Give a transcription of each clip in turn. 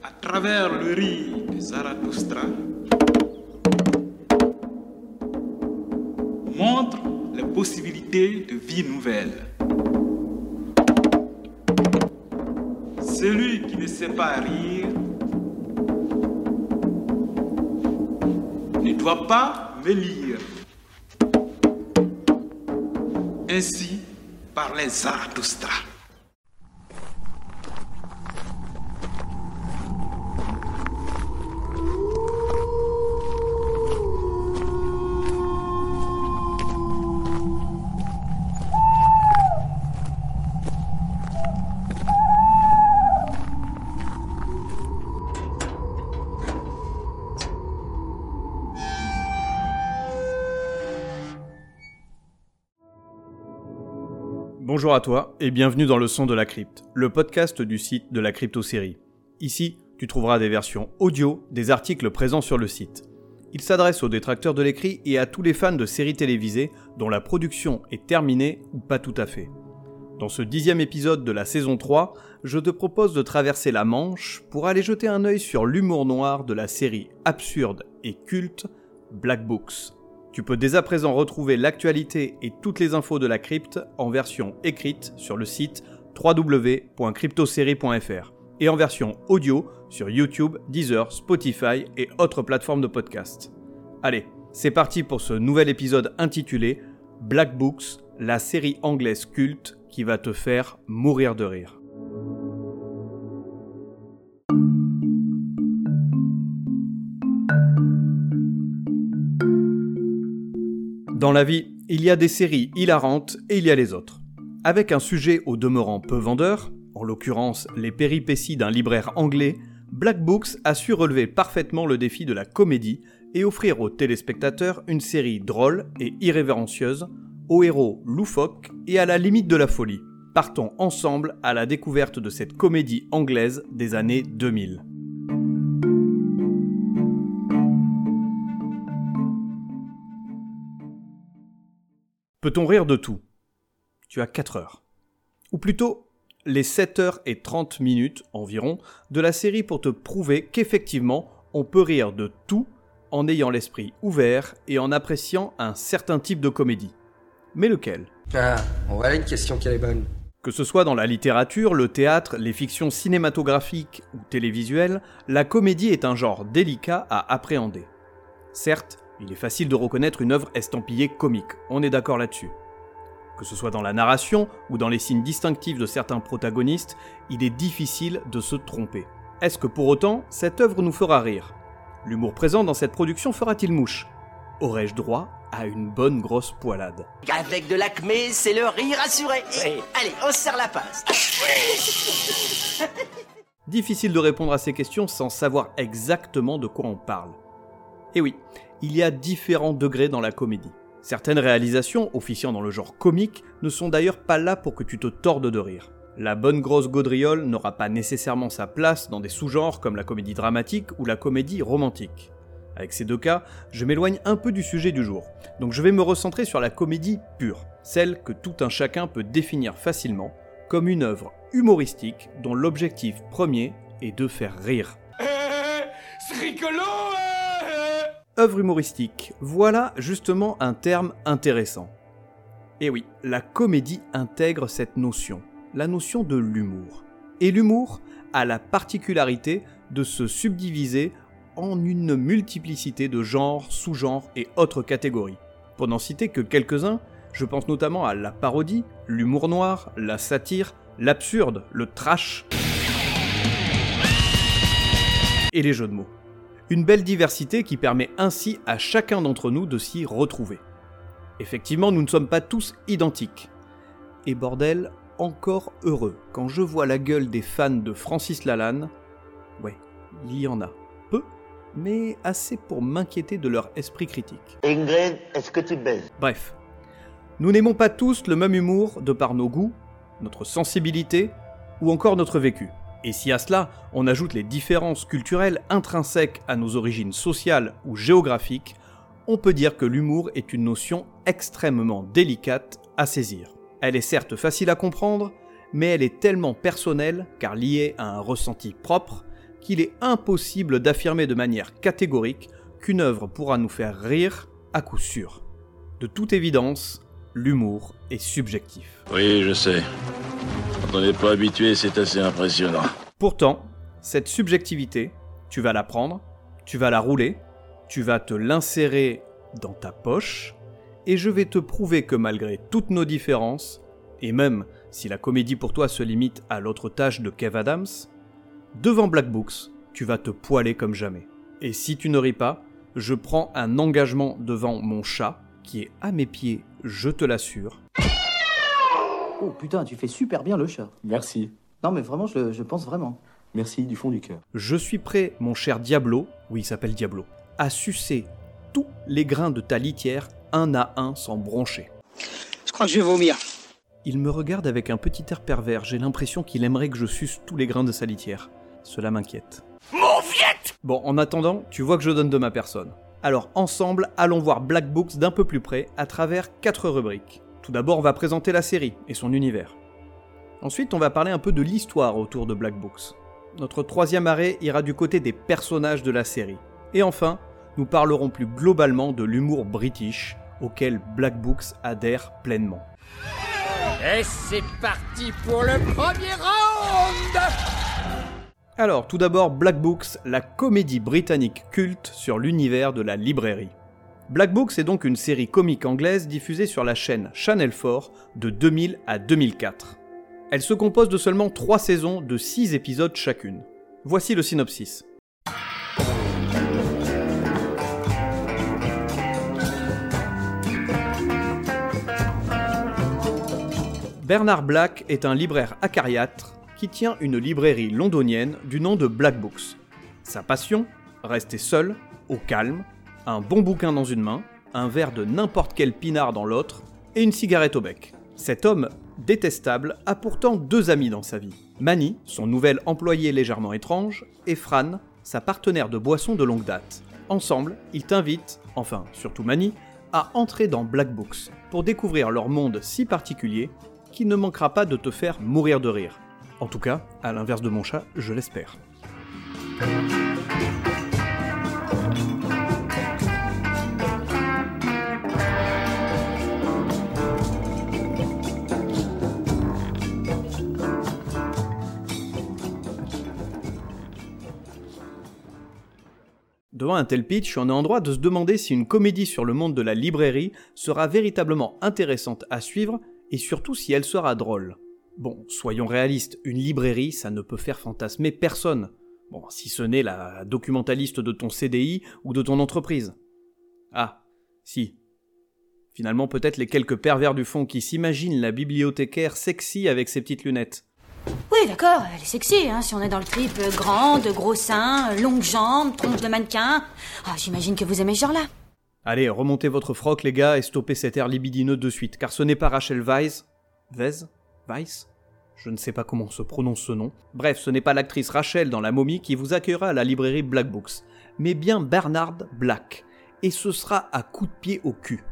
À travers le riz de Zarathustra, montre les possibilités de vie nouvelle. Celui qui ne sait pas rire ne doit pas me lire. Ainsi parlait Zarathustra. Bonjour à toi et bienvenue dans le son de la crypte, le podcast du site de la crypto-série. Ici, tu trouveras des versions audio des articles présents sur le site. Il s'adresse aux détracteurs de l'écrit et à tous les fans de séries télévisées dont la production est terminée ou pas tout à fait. Dans ce dixième épisode de la saison 3, je te propose de traverser la Manche pour aller jeter un œil sur l'humour noir de la série absurde et culte Black Books. Tu peux dès à présent retrouver l'actualité et toutes les infos de la crypte en version écrite sur le site www.cryptosérie.fr et en version audio sur YouTube, Deezer, Spotify et autres plateformes de podcast. Allez, c'est parti pour ce nouvel épisode intitulé Black Books, la série anglaise culte qui va te faire mourir de rire. Dans la vie, il y a des séries hilarantes et il y a les autres. Avec un sujet au demeurant peu vendeur, en l'occurrence les péripéties d'un libraire anglais, Black Books a su relever parfaitement le défi de la comédie et offrir aux téléspectateurs une série drôle et irrévérencieuse, aux héros loufoques et à la limite de la folie. Partons ensemble à la découverte de cette comédie anglaise des années 2000. Peut-on rire de tout? Tu as 4 heures. Ou plutôt, les 7 heures et 30 minutes environ de la série pour te prouver qu'effectivement, on peut rire de tout en ayant l'esprit ouvert et en appréciant un certain type de comédie. Mais lequel? Ah, voilà une question qui est bonne. Que ce soit dans la littérature, le théâtre, les fictions cinématographiques ou télévisuelles, la comédie est un genre délicat à appréhender. Certes, il est facile de reconnaître une œuvre estampillée comique, on est d'accord là-dessus. Que ce soit dans la narration ou dans les signes distinctifs de certains protagonistes, il est difficile de se tromper. Est-ce que pour autant, cette œuvre nous fera rire? L'humour présent dans cette production fera-t-il mouche? Aurais-je droit à une bonne grosse poilade? Avec de l'acmé, c'est le rire assuré. Allez, on se serre la passe. Difficile de répondre à ces questions sans savoir exactement de quoi on parle. Et oui, il y a différents degrés dans la comédie. Certaines réalisations, officiant dans le genre comique, ne sont d'ailleurs pas là pour que tu te tordes de rire. La bonne grosse gaudriole n'aura pas nécessairement sa place dans des sous-genres comme la comédie dramatique ou la comédie romantique. Avec ces deux cas, je m'éloigne un peu du sujet du jour, donc je vais me recentrer sur la comédie pure, celle que tout un chacun peut définir facilement comme une œuvre humoristique dont l'objectif premier est de faire rire. C'est rigolo Œuvre humoristique, voilà justement un terme intéressant. Et oui, la comédie intègre cette notion, la notion de l'humour. Et l'humour a la particularité de se subdiviser en une multiplicité de genres, sous-genres et autres catégories. Pour n'en citer que quelques-uns, je pense notamment à la parodie, l'humour noir, la satire, l'absurde, le trash et les jeux de mots. Une belle diversité qui permet ainsi à chacun d'entre nous de s'y retrouver. Effectivement, nous ne sommes pas tous identiques. Et bordel, encore heureux quand je vois la gueule des fans de Francis Lalanne. Ouais, il y en a. Peu, mais assez pour m'inquiéter de leur esprit critique. Ingrid, est-ce que tu baises? Bref, nous n'aimons pas tous le même humour de par nos goûts, notre sensibilité ou encore notre vécu. Et si à cela on ajoute les différences culturelles intrinsèques à nos origines sociales ou géographiques, on peut dire que l'humour est une notion extrêmement délicate à saisir. Elle est certes facile à comprendre, mais elle est tellement personnelle, car liée à un ressenti propre, qu'il est impossible d'affirmer de manière catégorique qu'une œuvre pourra nous faire rire à coup sûr. De toute évidence, l'humour est subjectif. Oui, je sais. On n'est pas habitué, c'est assez impressionnant. Pourtant, cette subjectivité, tu vas la prendre, tu vas la rouler, tu vas te l'insérer dans ta poche, et je vais te prouver que malgré toutes nos différences, et même si la comédie pour toi se limite à l'autre tâche de Kev Adams, devant Black Books, tu vas te poiler comme jamais. Et si tu ne ris pas, je prends un engagement devant mon chat, qui est à mes pieds, je te l'assure. Oh putain, tu fais super bien le chat. Merci. Non mais vraiment, je, je pense vraiment. Merci du fond du cœur. Je suis prêt, mon cher Diablo, oui il s'appelle Diablo, à sucer tous les grains de ta litière un à un sans broncher. Je crois que je vais vomir. Il me regarde avec un petit air pervers, j'ai l'impression qu'il aimerait que je suce tous les grains de sa litière. Cela m'inquiète. Bon, en attendant, tu vois que je donne de ma personne. Alors ensemble, allons voir Black Books d'un peu plus près à travers quatre rubriques. Tout d'abord, on va présenter la série et son univers. Ensuite, on va parler un peu de l'histoire autour de Black Books. Notre troisième arrêt ira du côté des personnages de la série. Et enfin, nous parlerons plus globalement de l'humour british auquel Black Books adhère pleinement. Et c'est parti pour le premier round Alors, tout d'abord, Black Books, la comédie britannique culte sur l'univers de la librairie. Black Books est donc une série comique anglaise diffusée sur la chaîne Channel 4 de 2000 à 2004. Elle se compose de seulement 3 saisons de 6 épisodes chacune. Voici le synopsis. Bernard Black est un libraire acariâtre qui tient une librairie londonienne du nom de Black Books. Sa passion Rester seul, au calme, un bon bouquin dans une main, un verre de n'importe quel pinard dans l'autre, et une cigarette au bec. Cet homme détestable a pourtant deux amis dans sa vie. Manny, son nouvel employé légèrement étrange, et Fran, sa partenaire de boisson de longue date. Ensemble, ils t'invitent, enfin surtout Manny, à entrer dans Black Books pour découvrir leur monde si particulier qui ne manquera pas de te faire mourir de rire. En tout cas, à l'inverse de mon chat, je l'espère. Devant un tel pitch, on est en droit de se demander si une comédie sur le monde de la librairie sera véritablement intéressante à suivre et surtout si elle sera drôle. Bon, soyons réalistes, une librairie, ça ne peut faire fantasmer personne. Bon, si ce n'est la documentaliste de ton CDI ou de ton entreprise. Ah, si. Finalement, peut-être les quelques pervers du fond qui s'imaginent la bibliothécaire sexy avec ses petites lunettes. Oui, d'accord, elle est sexy, hein, si on est dans le trip euh, grande, gros seins, euh, longues jambes, tronche de mannequin. Ah, j'imagine que vous aimez ce genre-là. Allez, remontez votre froc, les gars, et stoppez cet air libidineux de suite, car ce n'est pas Rachel Weisz. Weisz Weiss Je ne sais pas comment se prononce ce nom. Bref, ce n'est pas l'actrice Rachel dans La momie qui vous accueillera à la librairie Black Books, mais bien Bernard Black. Et ce sera à coups de pied au cul.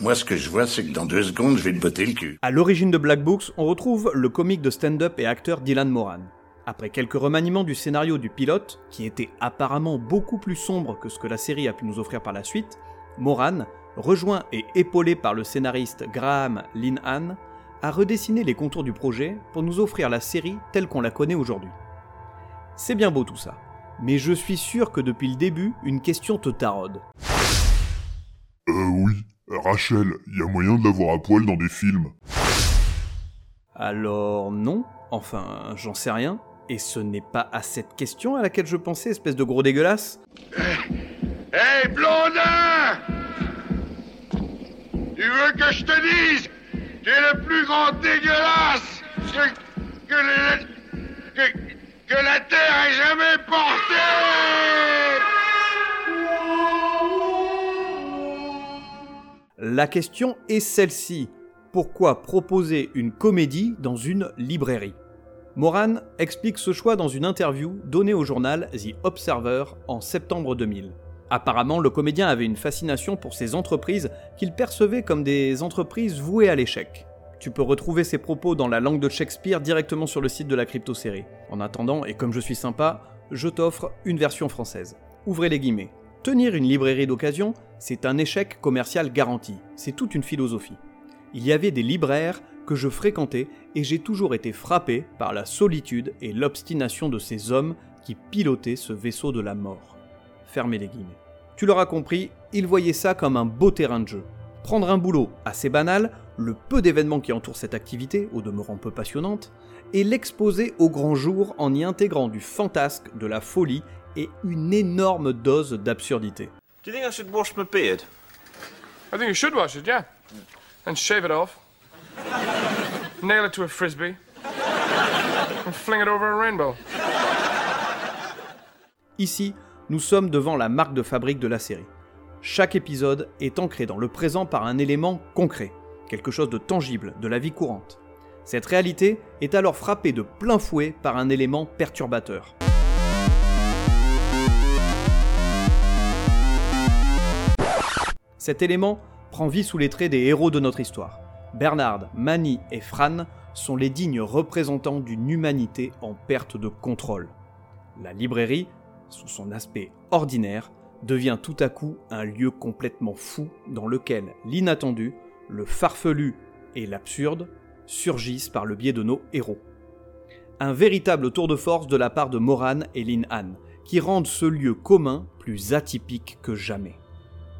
Moi, ce que je vois, c'est que dans deux secondes, je vais te botter le cul. À l'origine de Black Books, on retrouve le comique de stand-up et acteur Dylan Moran. Après quelques remaniements du scénario du pilote, qui était apparemment beaucoup plus sombre que ce que la série a pu nous offrir par la suite, Moran, rejoint et épaulé par le scénariste Graham Linehan, a redessiné les contours du projet pour nous offrir la série telle qu'on la connaît aujourd'hui. C'est bien beau tout ça, mais je suis sûr que depuis le début, une question te taraude. Euh oui, Rachel, il y a moyen de la voir à poil dans des films. Alors non, enfin j'en sais rien, et ce n'est pas à cette question à laquelle je pensais, espèce de gros dégueulasse. Hé, blondin Tu veux que je te dise Tu es le plus grand dégueulasse que, que, le- que, que la Terre ait jamais porté La question est celle-ci. Pourquoi proposer une comédie dans une librairie? Moran explique ce choix dans une interview donnée au journal The Observer en septembre 2000. Apparemment, le comédien avait une fascination pour ces entreprises qu'il percevait comme des entreprises vouées à l'échec. Tu peux retrouver ces propos dans la langue de Shakespeare directement sur le site de la crypto-série. En attendant, et comme je suis sympa, je t'offre une version française. Ouvrez les guillemets. Tenir une librairie d'occasion, c'est un échec commercial garanti. C'est toute une philosophie. Il y avait des libraires que je fréquentais et j'ai toujours été frappé par la solitude et l'obstination de ces hommes qui pilotaient ce vaisseau de la mort. Fermez les guillemets. Tu l'auras compris, ils voyaient ça comme un beau terrain de jeu. Prendre un boulot assez banal, le peu d'événements qui entourent cette activité, au demeurant peu passionnante, et l'exposer au grand jour en y intégrant du fantasque, de la folie et une énorme dose d'absurdité. Do you think I should wash my beard? I think you should wash it, yeah. And shave it off. Nail it to a frisbee. And fling it over a rainbow. Ici, nous sommes devant la marque de fabrique de la série. Chaque épisode est ancré dans le présent par un élément concret, quelque chose de tangible, de la vie courante. Cette réalité est alors frappée de plein fouet par un élément perturbateur. Cet élément prend vie sous les traits des héros de notre histoire. Bernard, Manny et Fran sont les dignes représentants d'une humanité en perte de contrôle. La librairie, sous son aspect ordinaire, devient tout à coup un lieu complètement fou dans lequel l'inattendu, le farfelu et l'absurde surgissent par le biais de nos héros. Un véritable tour de force de la part de Moran et Lin Han, qui rendent ce lieu commun plus atypique que jamais.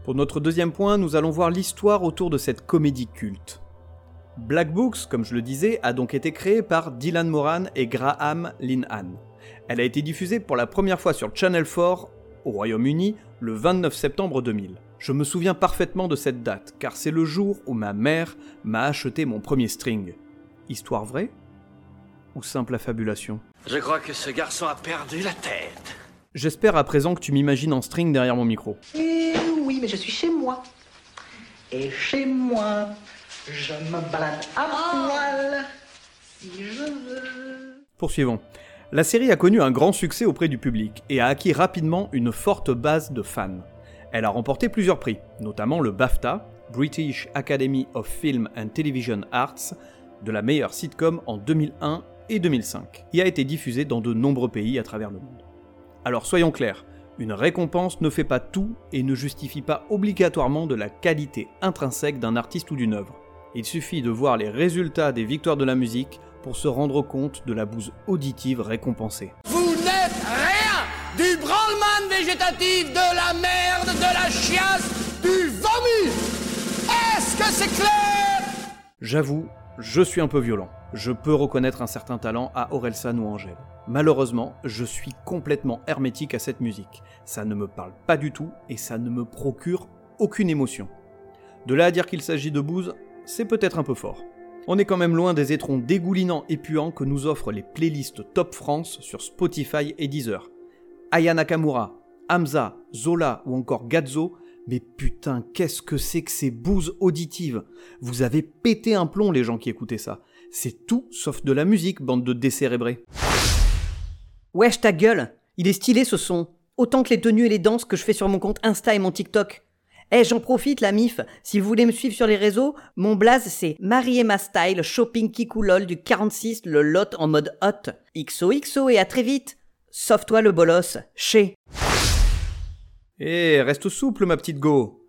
Pour notre deuxième point, nous allons voir l'histoire autour de cette comédie culte. Black Books, comme je le disais, a donc été créée par Dylan Moran et Graham Linehan. Elle a été diffusée pour la première fois sur Channel 4 au Royaume-Uni le 29 septembre 2000. Je me souviens parfaitement de cette date, car c'est le jour où ma mère m'a acheté mon premier string. Histoire vraie Ou simple affabulation? Je crois que ce garçon a perdu la tête. J'espère à présent que tu m'imagines en string derrière mon micro. Oui, mais je suis chez moi. Et chez moi, je me balade à poil si je veux. Poursuivons. La série a connu un grand succès auprès du public et a acquis rapidement une forte base de fans. Elle a remporté plusieurs prix, notamment le BAFTA, British Academy of Film and Television Arts, de la meilleure sitcom en 2001 et 2005, et a été diffusée dans de nombreux pays à travers le monde. Alors soyons clairs, une récompense ne fait pas tout et ne justifie pas obligatoirement de la qualité intrinsèque d'un artiste ou d'une œuvre. Il suffit de voir les résultats des victoires de la musique pour se rendre compte de la bouse auditive récompensée. Vous n'êtes rien du branlement végétatif, de la merde, de la chiasse, du vomi Est-ce que c'est clair? J'avoue, je suis un peu violent. Je peux reconnaître un certain talent à Orelsan ou Angèle. Malheureusement, je suis complètement hermétique à cette musique. Ça ne me parle pas du tout et ça ne me procure aucune émotion. De là à dire qu'il s'agit de bouse, c'est peut-être un peu fort. On est quand même loin des étrons dégoulinants et puants que nous offrent les playlists Top France sur Spotify et Deezer. Aya Nakamura, Hamza, Zola ou encore Gazzo, mais putain, qu'est-ce que c'est que ces bouses auditives? Vous avez pété un plomb les gens qui écoutaient ça. C'est tout sauf de la musique, bande de décérébrés. Wesh ta gueule Il est stylé ce son. Autant que les tenues et les danses que je fais sur mon compte Insta et mon TikTok. Eh, j'en profite, la MIF. Si vous voulez me suivre sur les réseaux, mon blaze c'est Marie-Emma Style Shopping Kikoulol du 46, le lot en mode hot. XOXO et à très vite. Sauve-toi le bolos. Chez. Eh, reste souple, ma petite go.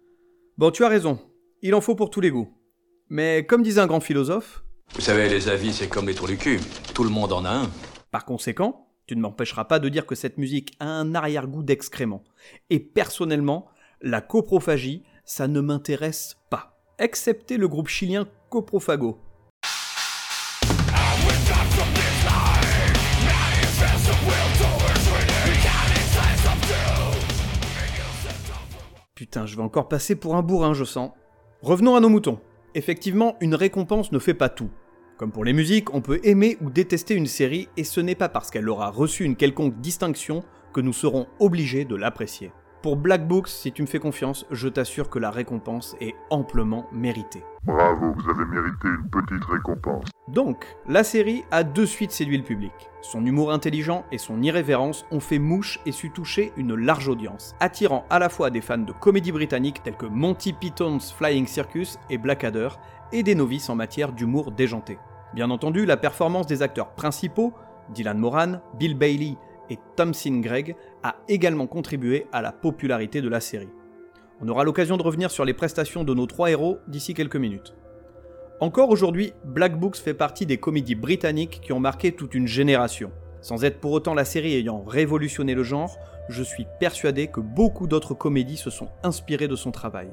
Bon, tu as raison. Il en faut pour tous les goûts. Mais comme disait un grand philosophe. Vous savez, les avis, c'est comme les trous du cul. Tout le monde en a un. Par conséquent, tu ne m'empêcheras pas de dire que cette musique a un arrière-goût d'excrément. Et personnellement, la coprophagie, ça ne m'intéresse pas. Excepté le groupe chilien Coprofago. Je vais encore passer pour un bourrin, je sens. Revenons à nos moutons. Effectivement, une récompense ne fait pas tout. Comme pour les musiques, on peut aimer ou détester une série et ce n'est pas parce qu'elle aura reçu une quelconque distinction que nous serons obligés de l'apprécier. Pour Black Books, si tu me fais confiance, je t'assure que la récompense est amplement méritée. Bravo, vous avez mérité une petite récompense. Donc, la série a de suite séduit le public. Son humour intelligent et son irrévérence ont fait mouche et su toucher une large audience, attirant à la fois des fans de comédie britannique tels que Monty Python's Flying Circus et Blackadder, et des novices en matière d'humour déjanté. Bien entendu, la performance des acteurs principaux, Dylan Moran, Bill Bailey et Thompson Gregg, a également contribué à la popularité de la série. On aura l'occasion de revenir sur les prestations de nos trois héros d'ici quelques minutes. Encore aujourd'hui, Black Books fait partie des comédies britanniques qui ont marqué toute une génération. Sans être pour autant la série ayant révolutionné le genre, je suis persuadé que beaucoup d'autres comédies se sont inspirées de son travail.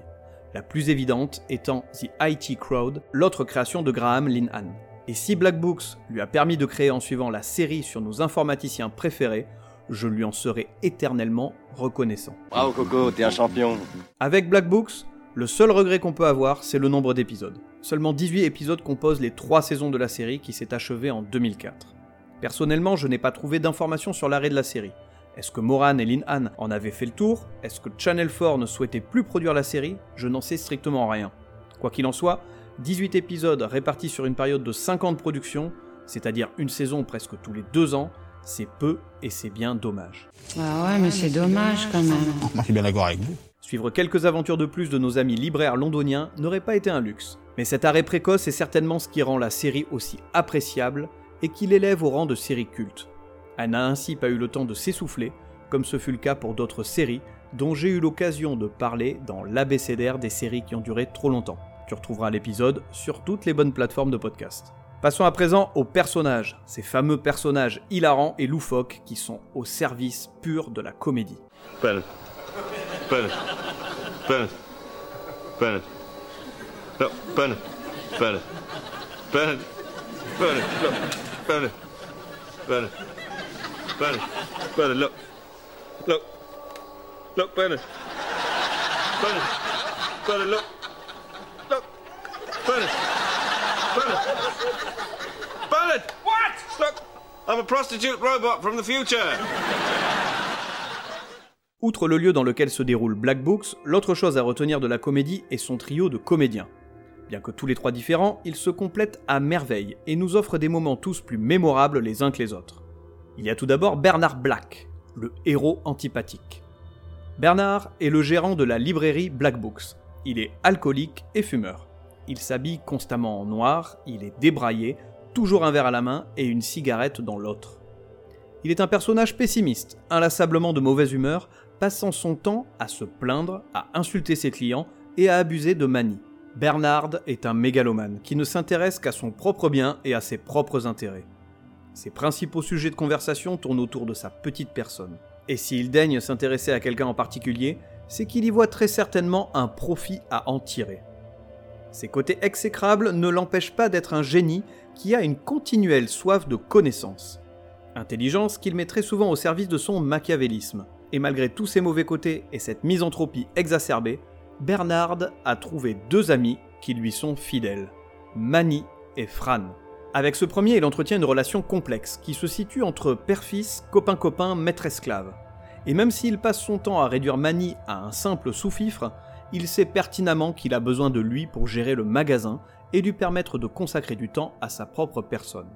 La plus évidente étant The IT Crowd, l'autre création de Graham Linehan. Et si Black Books lui a permis de créer en suivant la série sur nos informaticiens préférés, je lui en serai éternellement reconnaissant. Bravo Coco, t'es un champion. Avec Black Books, le seul regret qu'on peut avoir, c'est le nombre d'épisodes. Seulement 18 épisodes composent les 3 saisons de la série qui s'est achevée en 2004. Personnellement, je n'ai pas trouvé d'informations sur l'arrêt de la série. Est-ce que Moran et Lin Han en avaient fait le tour? Est-ce que Channel 4 ne souhaitait plus produire la série? Je n'en sais strictement rien. Quoi qu'il en soit, 18 épisodes répartis sur une période de 5 ans de production, c'est-à-dire une saison presque tous les 2 ans, c'est peu et c'est bien dommage. Ah ouais, mais c'est dommage quand même. Je suis bien d'accord avec vous. Suivre quelques aventures de plus de nos amis libraires londoniens n'aurait pas été un luxe. Mais cet arrêt précoce est certainement ce qui rend la série aussi appréciable et qui l'élève au rang de série culte. Elle n'a ainsi pas eu le temps de s'essouffler, comme ce fut le cas pour d'autres séries dont j'ai eu l'occasion de parler dans l'abécédaire des séries qui ont duré trop longtemps. Tu retrouveras l'épisode sur toutes les bonnes plateformes de podcast. Passons à présent aux personnages, ces fameux personnages hilarants et loufoques qui sont au service pur de la comédie. What? I'm a prostitute robot from the future. Outre le lieu dans lequel se déroule Black Books, l'autre chose à retenir de la comédie est son trio de comédiens. Bien que tous les trois différents, ils se complètent à merveille et nous offrent des moments tous plus mémorables les uns que les autres. Il y a tout d'abord Bernard Black, le héros antipathique. Bernard est le gérant de la librairie Black Books. Il est alcoolique et fumeur. Il s'habille constamment en noir, il est débraillé, toujours un verre à la main et une cigarette dans l'autre. Il est un personnage pessimiste, inlassablement de mauvaise humeur, passant son temps à se plaindre, à insulter ses clients et à abuser de manie. Bernard est un mégalomane qui ne s'intéresse qu'à son propre bien et à ses propres intérêts. Ses principaux sujets de conversation tournent autour de sa petite personne. Et s'il daigne s'intéresser à quelqu'un en particulier, c'est qu'il y voit très certainement un profit à en tirer. Ses côtés exécrables ne l'empêchent pas d'être un génie qui a une continuelle soif de connaissance. Intelligence qu'il met très souvent au service de son machiavélisme. Et malgré tous ses mauvais côtés et cette misanthropie exacerbée, Bernard a trouvé deux amis qui lui sont fidèles, Manny et Fran. Avec ce premier, il entretient une relation complexe qui se situe entre père-fils, copain-copain, maître-esclave. Et même s'il passe son temps à réduire Manny à un simple sous-fifre, il sait pertinemment qu'il a besoin de lui pour gérer le magasin et lui permettre de consacrer du temps à sa propre personne.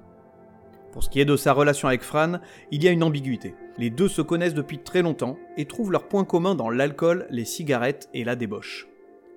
Pour ce qui est de sa relation avec Fran, il y a une ambiguïté. Les deux se connaissent depuis très longtemps et trouvent leur point commun dans l'alcool, les cigarettes et la débauche.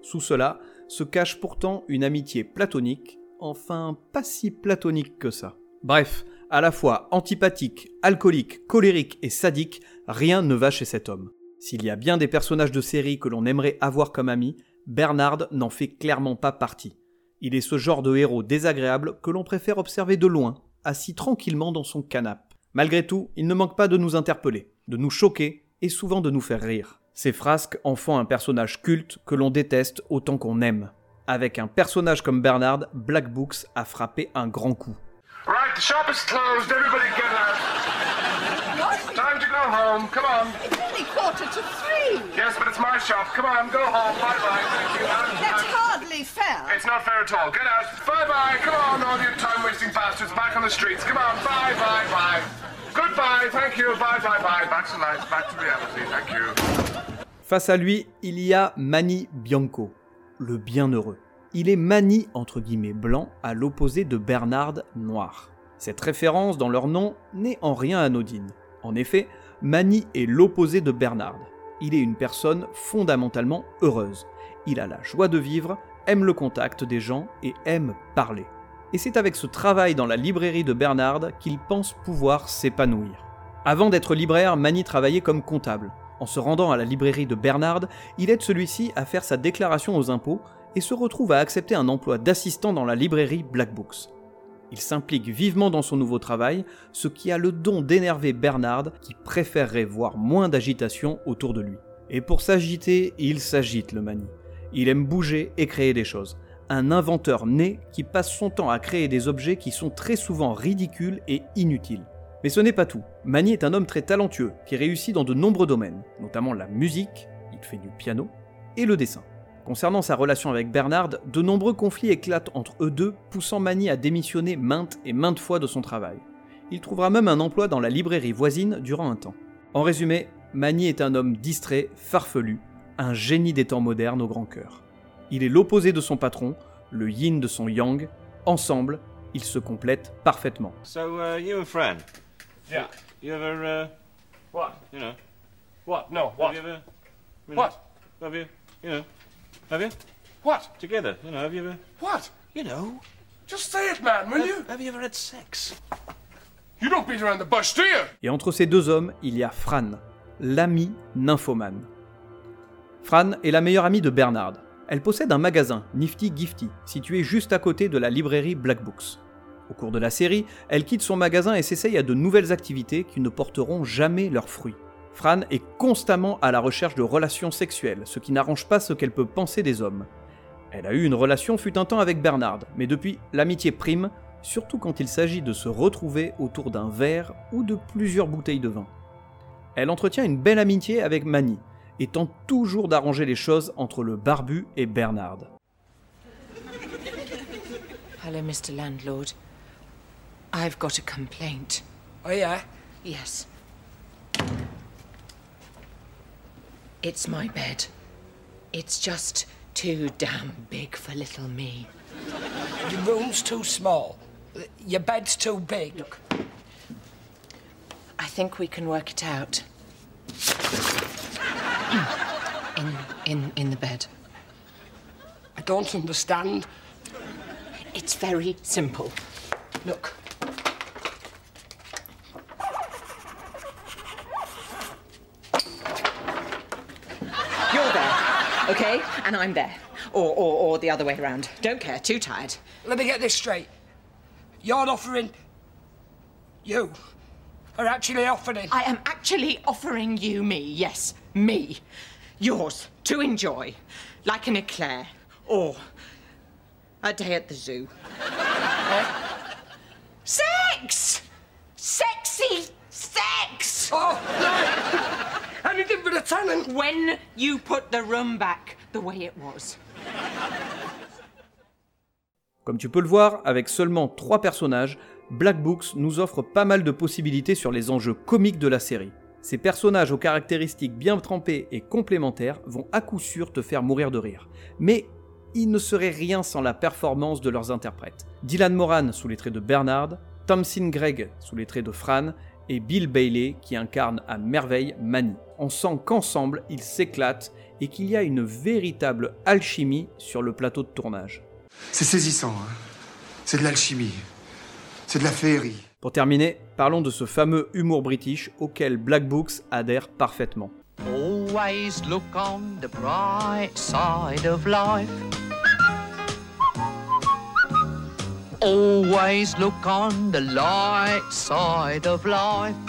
Sous cela se cache pourtant une amitié platonique, enfin pas si platonique que ça. Bref, à la fois antipathique, alcoolique, colérique et sadique, rien ne va chez cet homme. S'il y a bien des personnages de série que l'on aimerait avoir comme amis, Bernard n'en fait clairement pas partie. Il est ce genre de héros désagréable que l'on préfère observer de loin, assis tranquillement dans son canapé. Malgré tout, il ne manque pas de nous interpeller, de nous choquer et souvent de nous faire rire. Ces frasques en font un personnage culte que l'on déteste autant qu'on aime. Avec un personnage comme Bernard, Black Books a frappé un grand coup. Home. Come on. It's only quarter to three. Yes, but it's my shop. Come on, go home. Bye bye. Thank you. I'm- That's I'm- hardly fair. It's not fair at all. Get out. Bye bye. Come on, all you time wasting bastards. Back on the streets. Come on. Bye bye bye. Goodbye. Thank you. Bye bye bye. Back to life. Back to reality. Thank you. Face à lui, il y a Manny Bianco, le bienheureux. Il est Manny entre guillemets blanc à l'opposé de Bernard noir. Cette référence dans leur nom n'est en rien anodine. En effet, Manny est l'opposé de Bernard. Il est une personne fondamentalement heureuse. Il a la joie de vivre, aime le contact des gens et aime parler. Et c'est avec ce travail dans la librairie de Bernard qu'il pense pouvoir s'épanouir. Avant d'être libraire, Manny travaillait comme comptable. En se rendant à la librairie de Bernard, il aide celui-ci à faire sa déclaration aux impôts et se retrouve à accepter un emploi d'assistant dans la librairie Black Books. Il s'implique vivement dans son nouveau travail, ce qui a le don d'énerver Bernard qui préférerait voir moins d'agitation autour de lui. Et pour s'agiter, il s'agite le Manny. Il aime bouger et créer des choses. Un inventeur né qui passe son temps à créer des objets qui sont très souvent ridicules et inutiles. Mais ce n'est pas tout. Manny est un homme très talentueux qui réussit dans de nombreux domaines, notamment la musique, il fait du piano, et le dessin. Concernant sa relation avec Bernard, de nombreux conflits éclatent entre eux deux, poussant Manny à démissionner maintes et maintes fois de son travail. Il trouvera même un emploi dans la librairie voisine durant un temps. En résumé, Manny est un homme distrait, farfelu, un génie des temps modernes au grand cœur. Il est l'opposé de son patron, le yin de son yang. Ensemble, ils se complètent parfaitement. So, uh, you and Fran? Yeah. You ever, uh, What? you know, What? No, what? have you ever, you know, What? Have you, you know, have you? What? Together, you know, have you ever, What? you know, Just say it, man, will you? have you ever had sex? You don't beat around the bush, do you? Et entre ces deux hommes, il y a Fran, l'ami nymphomane. Fran est la meilleure amie de Bernard. Elle possède un magasin, Nifty Gifty, situé juste à côté de la librairie Black Books. Au cours de la série, elle quitte son magasin et s'essaye à de nouvelles activités qui ne porteront jamais leurs fruits. Fran est constamment à la recherche de relations sexuelles, ce qui n'arrange pas ce qu'elle peut penser des hommes. Elle a eu une relation fut un temps avec Bernard, mais depuis, l'amitié prime, surtout quand il s'agit de se retrouver autour d'un verre ou de plusieurs bouteilles de vin. Elle entretient une belle amitié avec Manny, et tente toujours d'arranger les choses entre le barbu et Bernard. Hello, Mr. Landlord. I've got a complaint. Oh, yeah? Yes. It's my bed. It's just too damn big for little me. Your room's too small. Your bed's too big. Look. I think we can work it out. In in in the bed. I don't understand. It's very simple. Look. You're there, okay? And I'm there. Or, or, or the other way around. Don't care, too tired. Let me get this straight. You're offering. You are actually offering. I am actually offering you me, yes, me. Yours, to enjoy. Like an eclair. Or a day at the zoo. Sex! Sexy sex! Oh, no! Anything tenant. When you put the room back the way it was. Comme tu peux le voir, avec seulement 3 personnages, Black Books nous offre pas mal de possibilités sur les enjeux comiques de la série. Ces personnages aux caractéristiques bien trempées et complémentaires vont à coup sûr te faire mourir de rire. Mais il ne serait rien sans la performance de leurs interprètes. Dylan Moran sous les traits de Bernard, Thompson Gregg sous les traits de Fran, et Bill Bailey qui incarne à merveille Manny. On sent qu'ensemble ils s'éclatent et qu'il y a une véritable alchimie sur le plateau de tournage. C'est saisissant, hein C'est de l'alchimie. C'est de la féerie. Pour terminer, parlons de ce fameux humour british auquel Black Books adhère parfaitement. Always look on the bright side of life. Always look on the light side of life.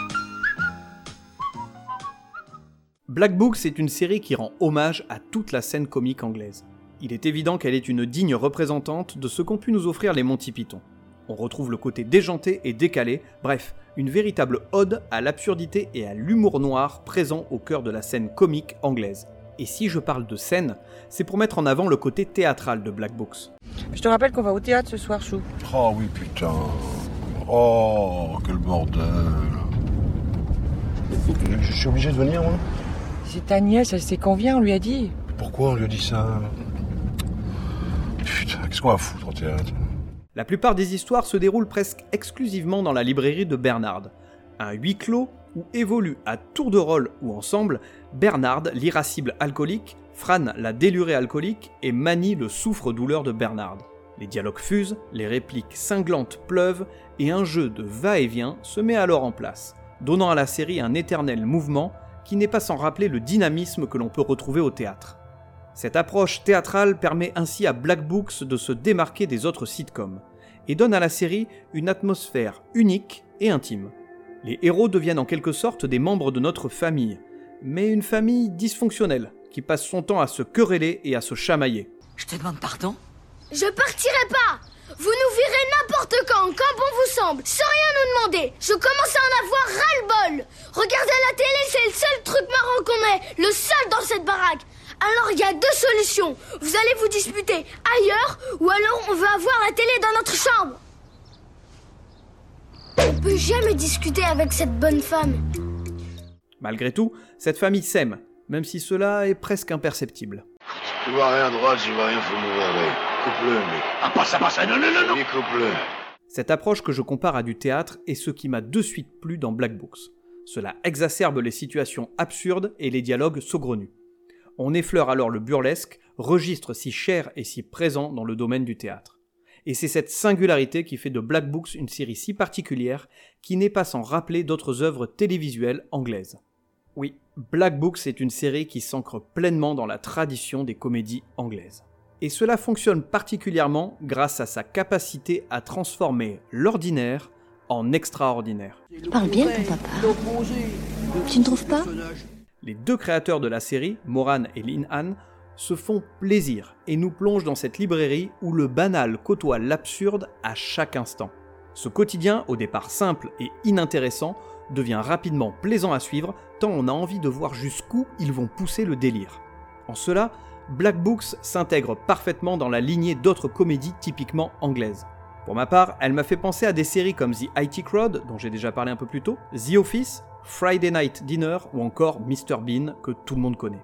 Black Books est une série qui rend hommage à toute la scène comique anglaise. Il est évident qu'elle est une digne représentante de ce qu'ont pu nous offrir les Monty Python. On retrouve le côté déjanté et décalé, bref, une véritable ode à l'absurdité et à l'humour noir présent au cœur de la scène comique anglaise. Et si je parle de scène, c'est pour mettre en avant le côté théâtral de Black Books. Je te rappelle qu'on va au théâtre ce soir, Chou. Oh oui, putain. Oh, quel bordel. Je suis obligé de venir, moi C'est Agnès, elle sait qu'on vient, on lui a dit. Pourquoi on lui a dit ça Putain, qu'est-ce qu'on va foutre au théâtre La plupart des histoires se déroulent presque exclusivement dans la librairie de Bernard, un huis clos où évoluent à tour de rôle ou ensemble Bernard, l'irascible alcoolique, Fran, la délurée alcoolique, et Manny, le souffre-douleur de Bernard. Les dialogues fusent, les répliques cinglantes pleuvent, et un jeu de va-et-vient se met alors en place, donnant à la série un éternel mouvement qui n'est pas sans rappeler le dynamisme que l'on peut retrouver au théâtre. Cette approche théâtrale permet ainsi à Black Books de se démarquer des autres sitcoms, et donne à la série une atmosphère unique et intime. Les héros deviennent en quelque sorte des membres de notre famille, mais une famille dysfonctionnelle, qui passe son temps à se quereller et à se chamailler. Je te demande pardon? Je partirai pas Vous nous virez n'importe quand, quand bon vous semble, sans rien nous demander Je commence à en avoir ras-le-bol Regarder la télé, c'est le seul truc marrant qu'on ait, le seul dans cette baraque alors il y a deux solutions. Vous allez vous disputer ailleurs ou alors on veut avoir la télé dans notre chambre. On peut jamais discuter avec cette bonne femme. Malgré tout, cette famille s'aime, même si cela est presque imperceptible. Tu vois rien à droite, tu vois rien, faut m'ouvrir l'œil. Coupe-le, mec. Ah, pas ça, pas ça, non, non, non, non Oui, coupe-le. Cette approche que je compare à du théâtre est ce qui m'a de suite plu dans Black Books. Cela exacerbe les situations absurdes et les dialogues saugrenus. On effleure alors le burlesque, registre si cher et si présent dans le domaine du théâtre. Et c'est cette singularité qui fait de Black Books une série si particulière qui n'est pas sans rappeler d'autres œuvres télévisuelles anglaises. Oui, Black Books est une série qui s'ancre pleinement dans la tradition des comédies anglaises. Et cela fonctionne particulièrement grâce à sa capacité à transformer l'ordinaire en extraordinaire. Il parle bien ton papa. Tu ne trouves pas? Les deux créateurs de la série, Moran et Lin Han, se font plaisir et nous plongent dans cette librairie où le banal côtoie l'absurde à chaque instant. Ce quotidien, au départ simple et inintéressant, devient rapidement plaisant à suivre tant on a envie de voir jusqu'où ils vont pousser le délire. En cela, Black Books s'intègre parfaitement dans la lignée d'autres comédies typiquement anglaises. Pour ma part, elle m'a fait penser à des séries comme The IT Crowd, dont j'ai déjà parlé un peu plus tôt, The Office, Friday Night Dinner ou encore Mr Bean, que tout le monde connaît.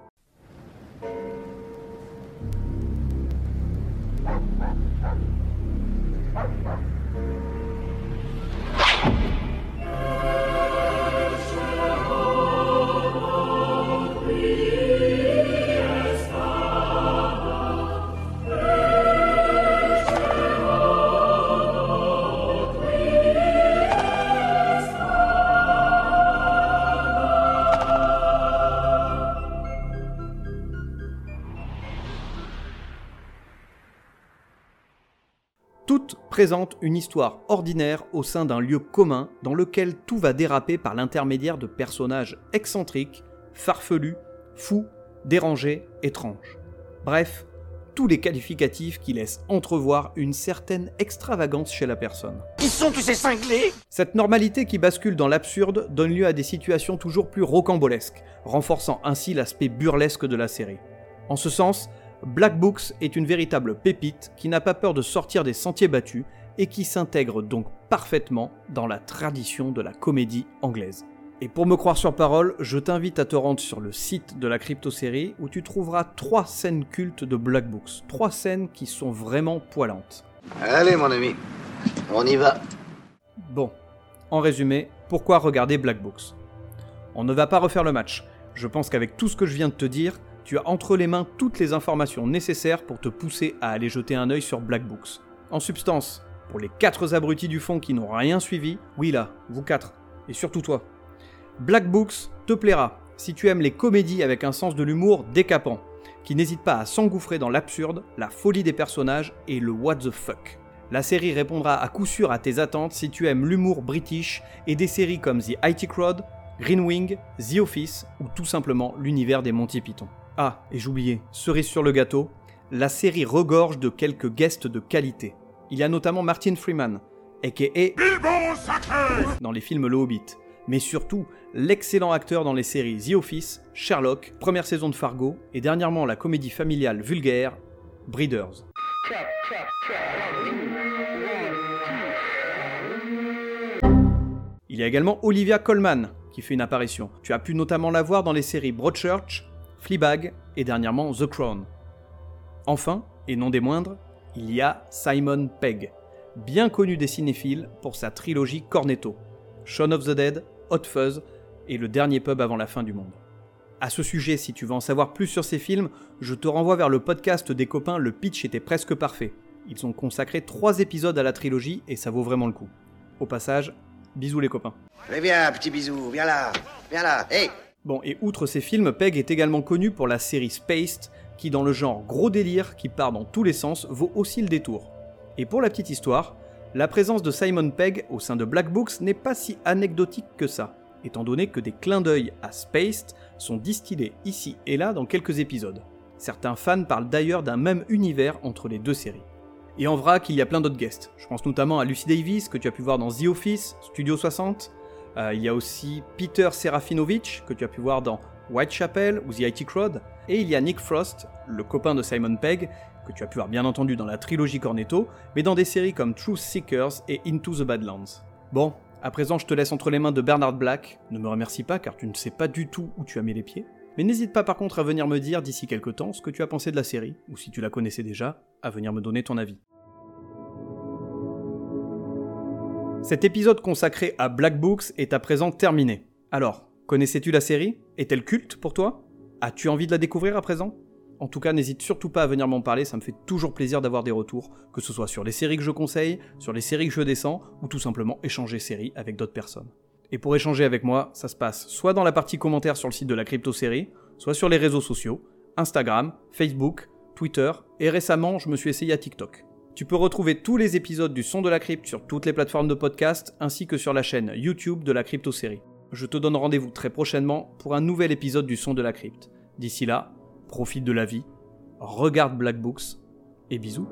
Toutes présentent une histoire ordinaire au sein d'un lieu commun dans lequel tout va déraper par l'intermédiaire de personnages excentriques, farfelus, fous, dérangés, étranges. Bref, tous les qualificatifs qui laissent entrevoir une certaine extravagance chez la personne. Qui sont tous ces cinglés? Cette normalité qui bascule dans l'absurde donne lieu à des situations toujours plus rocambolesques, renforçant ainsi l'aspect burlesque de la série. En ce sens, Black Books est une véritable pépite qui n'a pas peur de sortir des sentiers battus et qui s'intègre donc parfaitement dans la tradition de la comédie anglaise. Et pour me croire sur parole, je t'invite à te rendre sur le site de la crypto-série où tu trouveras trois scènes cultes de Black Books. Trois scènes qui sont vraiment poilantes. Allez, mon ami, on y va. Bon, en résumé, pourquoi regarder Black Books? On ne va pas refaire le match. Je pense qu'avec tout ce que je viens de te dire, tu as entre les mains toutes les informations nécessaires pour te pousser à aller jeter un œil sur Black Books. En substance, pour les quatre abrutis du fond qui n'ont rien suivi, oui là, vous quatre, et surtout toi. Black Books te plaira si tu aimes les comédies avec un sens de l'humour décapant, qui n'hésite pas à s'engouffrer dans l'absurde, la folie des personnages et le what the fuck. La série répondra à coup sûr à tes attentes si tu aimes l'humour british et des séries comme The IT Crowd, Green Wing, The Office ou tout simplement l'univers des Monty Python. Ah, et j'oubliais, cerise sur le gâteau, la série regorge de quelques guests de qualité. Il y a notamment Martin Freeman, a.k.a. dans les films Le Hobbit, mais surtout l'excellent acteur dans les séries The Office, Sherlock, première saison de Fargo, et dernièrement la comédie familiale vulgaire, Breeders. Il y a également Olivia Colman, qui fait une apparition. Tu as pu notamment la voir dans les séries Broadchurch, Fleabag et dernièrement The Crown. Enfin, et non des moindres, il y a Simon Pegg, bien connu des cinéphiles pour sa trilogie Cornetto, Shaun of the Dead, Hot Fuzz et Le dernier pub avant la fin du monde. À ce sujet, si tu veux en savoir plus sur ces films, je te renvoie vers le podcast des copains Le Pitch était presque parfait. Ils ont consacré 3 épisodes à la trilogie et ça vaut vraiment le coup. Au passage, bisous les copains. Viens, petit bisou, viens là, viens là, Bon, et outre ces films, Peg est également connu pour la série Spaced, qui dans le genre gros délire qui part dans tous les sens vaut aussi le détour. Et pour la petite histoire, la présence de Simon Pegg au sein de Black Books n'est pas si anecdotique que ça, étant donné que des clins d'œil à Spaced sont distillés ici et là dans quelques épisodes. Certains fans parlent d'ailleurs d'un même univers entre les deux séries. Et en vrac, il y a plein d'autres guests. Je pense notamment à Lucy Davis, que tu as pu voir dans The Office, Studio 60. Euh, il y a aussi Peter Serafinovich, que tu as pu voir dans Whitechapel ou The IT Crowd. Et il y a Nick Frost, le copain de Simon Pegg, que tu as pu voir bien entendu dans la trilogie Cornetto, mais dans des séries comme Truth Seekers et Into the Badlands. Bon, à présent je te laisse entre les mains de Bernard Black. Ne me remercie pas car tu ne sais pas du tout où tu as mis les pieds. Mais n'hésite pas par contre à venir me dire d'ici quelques temps ce que tu as pensé de la série, ou si tu la connaissais déjà, à venir me donner ton avis. Cet épisode consacré à Black Books est à présent terminé. Alors, connaissais-tu la série? Est-elle culte pour toi? As-tu envie de la découvrir à présent? En tout cas, n'hésite surtout pas à venir m'en parler, ça me fait toujours plaisir d'avoir des retours, que ce soit sur les séries que je conseille, sur les séries que je descends, ou tout simplement échanger séries avec d'autres personnes. Et pour échanger avec moi, ça se passe soit dans la partie commentaires sur le site de la crypto série, soit sur les réseaux sociaux, Instagram, Facebook, Twitter, et récemment je me suis essayé à TikTok. Tu peux retrouver tous les épisodes du Son de la Crypte sur toutes les plateformes de podcast ainsi que sur la chaîne YouTube de la Crypto Série. Je te donne rendez-vous très prochainement pour un nouvel épisode du Son de la Crypte. D'ici là, profite de la vie, regarde Black Books et bisous.